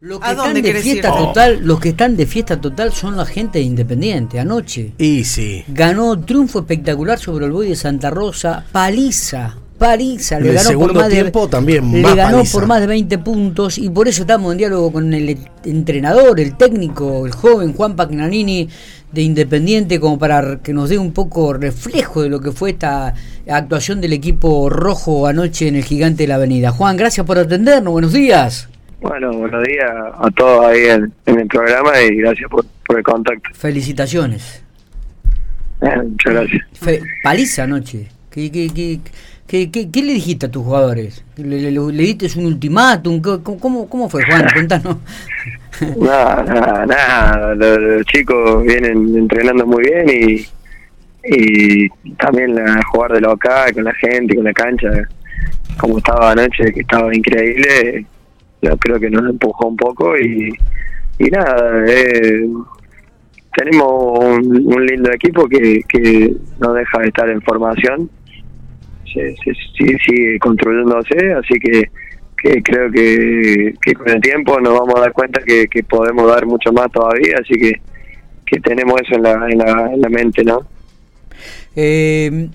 Los que están de fiesta total, los que están de fiesta total son la gente de Independiente. Anoche Y sí. ganó triunfo espectacular sobre el Boy de Santa Rosa, paliza, paliza, le el ganó por segundo más de tiempo también le ganó por más de 20 puntos y por eso estamos en diálogo con el entrenador, el técnico, el joven Juan Pagnanini de Independiente como para que nos dé un poco reflejo de lo que fue esta actuación del equipo rojo anoche en el Gigante de la Avenida. Juan, gracias por atendernos. Buenos días. Bueno, buenos días a todos ahí en, en el programa y gracias por, por el contacto. Felicitaciones. Eh, muchas gracias. Fe- paliza anoche. ¿Qué, qué, qué, qué, qué- qué le dijiste a tus jugadores? ¿Le, le, le diste un ultimátum? ¿Cómo, cómo, fue, Juan? Cuéntanos. Nada, nada, nada. Los, los chicos vienen entrenando muy bien y, y también la, jugar de local con la gente, con la cancha, como estaba anoche, que estaba increíble. Creo que nos empujó un poco y, y nada, eh, tenemos un, lindo equipo que, que no deja de estar en formación, se, se- sí- sigue construyéndose, así que, que creo que, que con el tiempo nos vamos a dar cuenta que, que podemos dar mucho más todavía, así que, que tenemos eso en la, en la, en la mente, ¿no? Eh,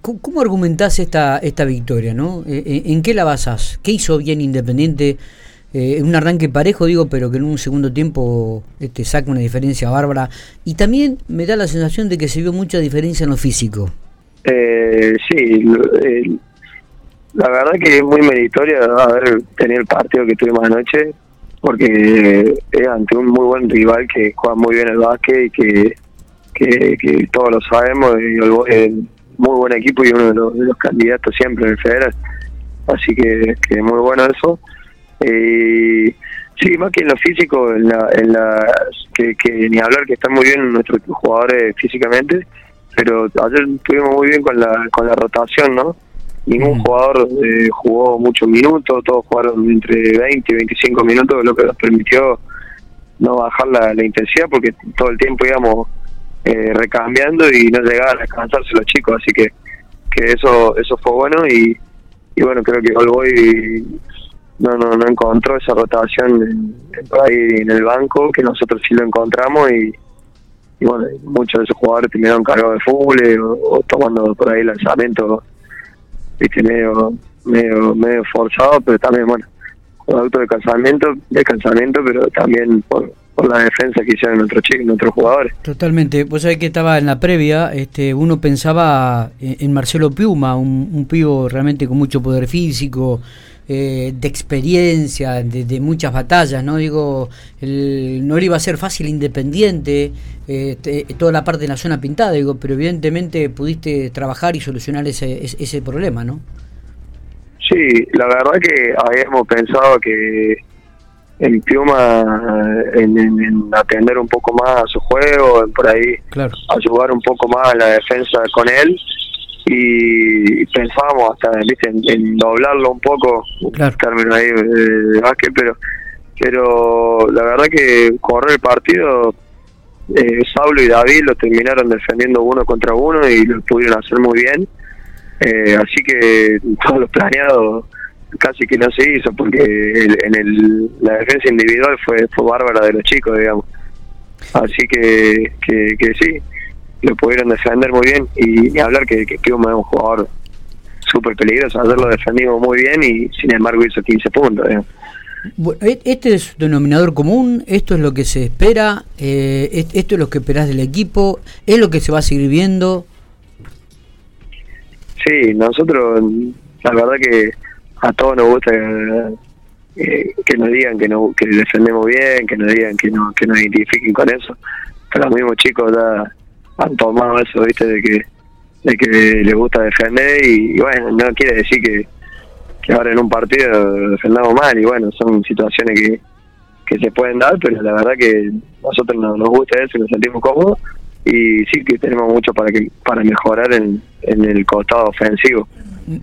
¿cómo, cómo argumentás esta, esta victoria? ¿no? Eh, eh, ¿En qué la basás? ¿Qué hizo bien Independiente? Eh, un arranque parejo, digo, pero que en un segundo tiempo este, saca una diferencia bárbara. Y también me da la sensación de que se vio mucha diferencia en lo físico. Eh, sí, eh, la verdad que es muy meritoria haber tenido el partido que tuvimos anoche, porque es ante un muy buen rival que juega muy bien el básquet y que, que, todos lo sabemos, y es muy buen equipo y uno de los, de los candidatos siempre en el federal, así que, que muy bueno eso. Eh, sí, más que en lo físico, en la, en la, que, que ni hablar que están muy bien nuestros jugadores físicamente, pero ayer estuvimos muy bien con la, con la rotación, ¿no? Ningún Mm. jugador eh, jugó muchos minutos, todos jugaron entre 20 y 25 minutos, lo que nos permitió no bajar la, la intensidad porque todo el tiempo íbamos eh, recambiando y no llegaban a descansarse los chicos, así que que eso eso fue bueno y, y bueno, creo que Olboy no, no, no encontró esa rotación en, ahí en el banco, que nosotros sí lo encontramos y, bueno, muchos de esos jugadores terminaron cargados de fútbol o, o tomando por ahí lanzamientos viste medio medio medio forzado pero también bueno producto de cansamiento de cansamiento pero también por, por la defensa que hicieron nuestros chicos nuestros jugadores Totalmente. Vos sabés que estaba en la previa, este, uno pensaba en, Marcelo Piuma, un, un pivo realmente con mucho poder físico, eh, de experiencia, de, de muchas batallas, ¿no? Digo, el, no le iba a ser fácil independiente, eh, te- toda la parte de la zona pintada, digo, pero evidentemente pudiste trabajar y solucionar ese, ese, ese problema, ¿no? sí la verdad que habíamos pensado que en Piuma en, en- en atender un poco más a su juego en por ahí Claro. ayudar un poco más a la defensa con él y pensábamos hasta ¿viste? En, en doblarlo un poco Claro. término ahí eh, de básquet pero pero la verdad que correr el partido eh, Saulo y David lo terminaron defendiendo uno contra uno y lo pudieron hacer muy bien Eh, así que todo lo planeado casi que no se hizo porque el- en el, la defensa individual fue, fue bárbara de los chicos digamos así que, que, que sí lo pudieron defender muy bien y ni hablar que, que Piuma es un jugador súper peligroso ayer lo defendimos muy bien y sin embargo hizo 15 puntos digamos. Bueno, e- este es denominador común, esto es lo que se espera, eh, es- esto es lo que esperás del equipo, es lo que se va a seguir viendo. Sí, nosotros, la verdad que a todos nos gusta eh, que nos digan que, no, que defendemos bien, que nos digan que, no, que nos identifiquen con eso. Pero los mismos chicos ya han tomado eso, ¿viste? De que, de que les gusta defender y, bueno, no quiere decir que, que ahora en un partido defendamos mal y bueno, son situaciones que, se pueden dar, pero la verdad que nosotros nos, nos gusta eso y nos sentimos cómodos y sí que tenemos mucho para que para mejorar en el costado ofensivo.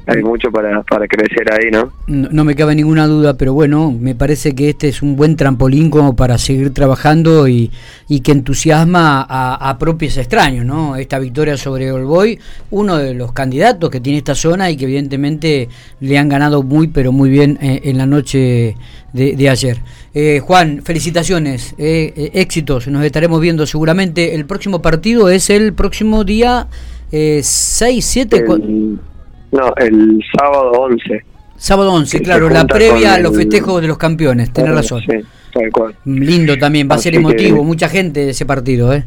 Hay mucho para, para crecer ahí, ¿no? ¿no? me cabe ninguna duda, pero bueno, me parece que este es un buen trampolín como para seguir trabajando y, y que entusiasma a, a, propios extraños, ¿no? Esta victoria sobre Olboy, uno de los candidatos que tiene esta zona y que evidentemente le han ganado muy, pero muy bien eh, en la noche de, de ayer. Eh, Juan, felicitaciones, eh, eh, éxitos, nos estaremos viendo seguramente. El próximo partido es el próximo día eh, 6, 7... No, el sábado 11. Sábado 11, claro, la previa a los festejos de los campeones, tenés razón. Sí, tal cual. Lindo también, va a ser emotivo, mucha gente de ese partido, ¿eh?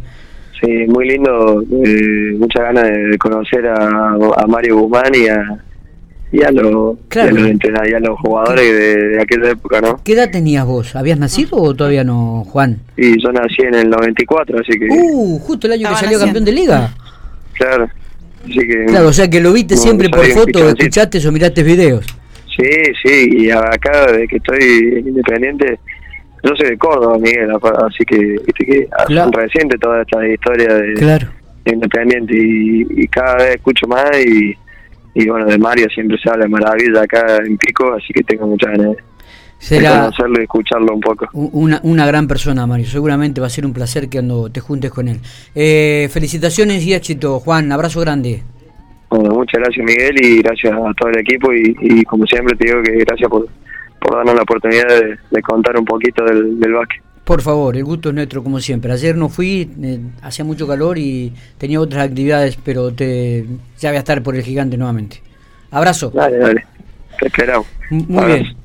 Sí, muy lindo, eh, muchas ganas de conocer a, a Mario Guzmán y a, y a, los, Claro. y a los, y a los jugadores de, de aquella época, ¿no? ¿Qué edad tenías vos? ¿Habías nacido o todavía no, Juan? Y yo nací en el 94, así que, Uh, justo el año que salió naciendo. campeón de liga. claro. Así que, Claro, o sea que lo viste No, siempre por foto, escuchaste o miraste videos. Sí, sí, y acá desde que estoy en independiente, yo soy de Córdoba, Miguel, así que, viste que Claro. reciente toda esta historia de, Claro. de independiente y, y cada vez escucho más y, y bueno, de Mario siempre se habla maravilla acá en Pico, así que tengo muchas ganas de Será conocerlo y escucharlo un poco. una, una gran persona, Mario. Seguramente va a ser un placer que cuando te juntes con él. Eh, felicitaciones y éxito, Juan. Abrazo grande. Bueno, muchas gracias Miguel y gracias a todo el equipo y, y como siempre te digo que gracias por, por darnos la oportunidad de, de contar un poquito del, del básquet. Por favor, el gusto es nuestro como siempre. Ayer no fui, eh, hacía mucho calor y tenía otras actividades, pero te, ya voy a estar por el gigante nuevamente. Abrazo. Dale, dale. Te esperamos. Muy Abrazo. bien.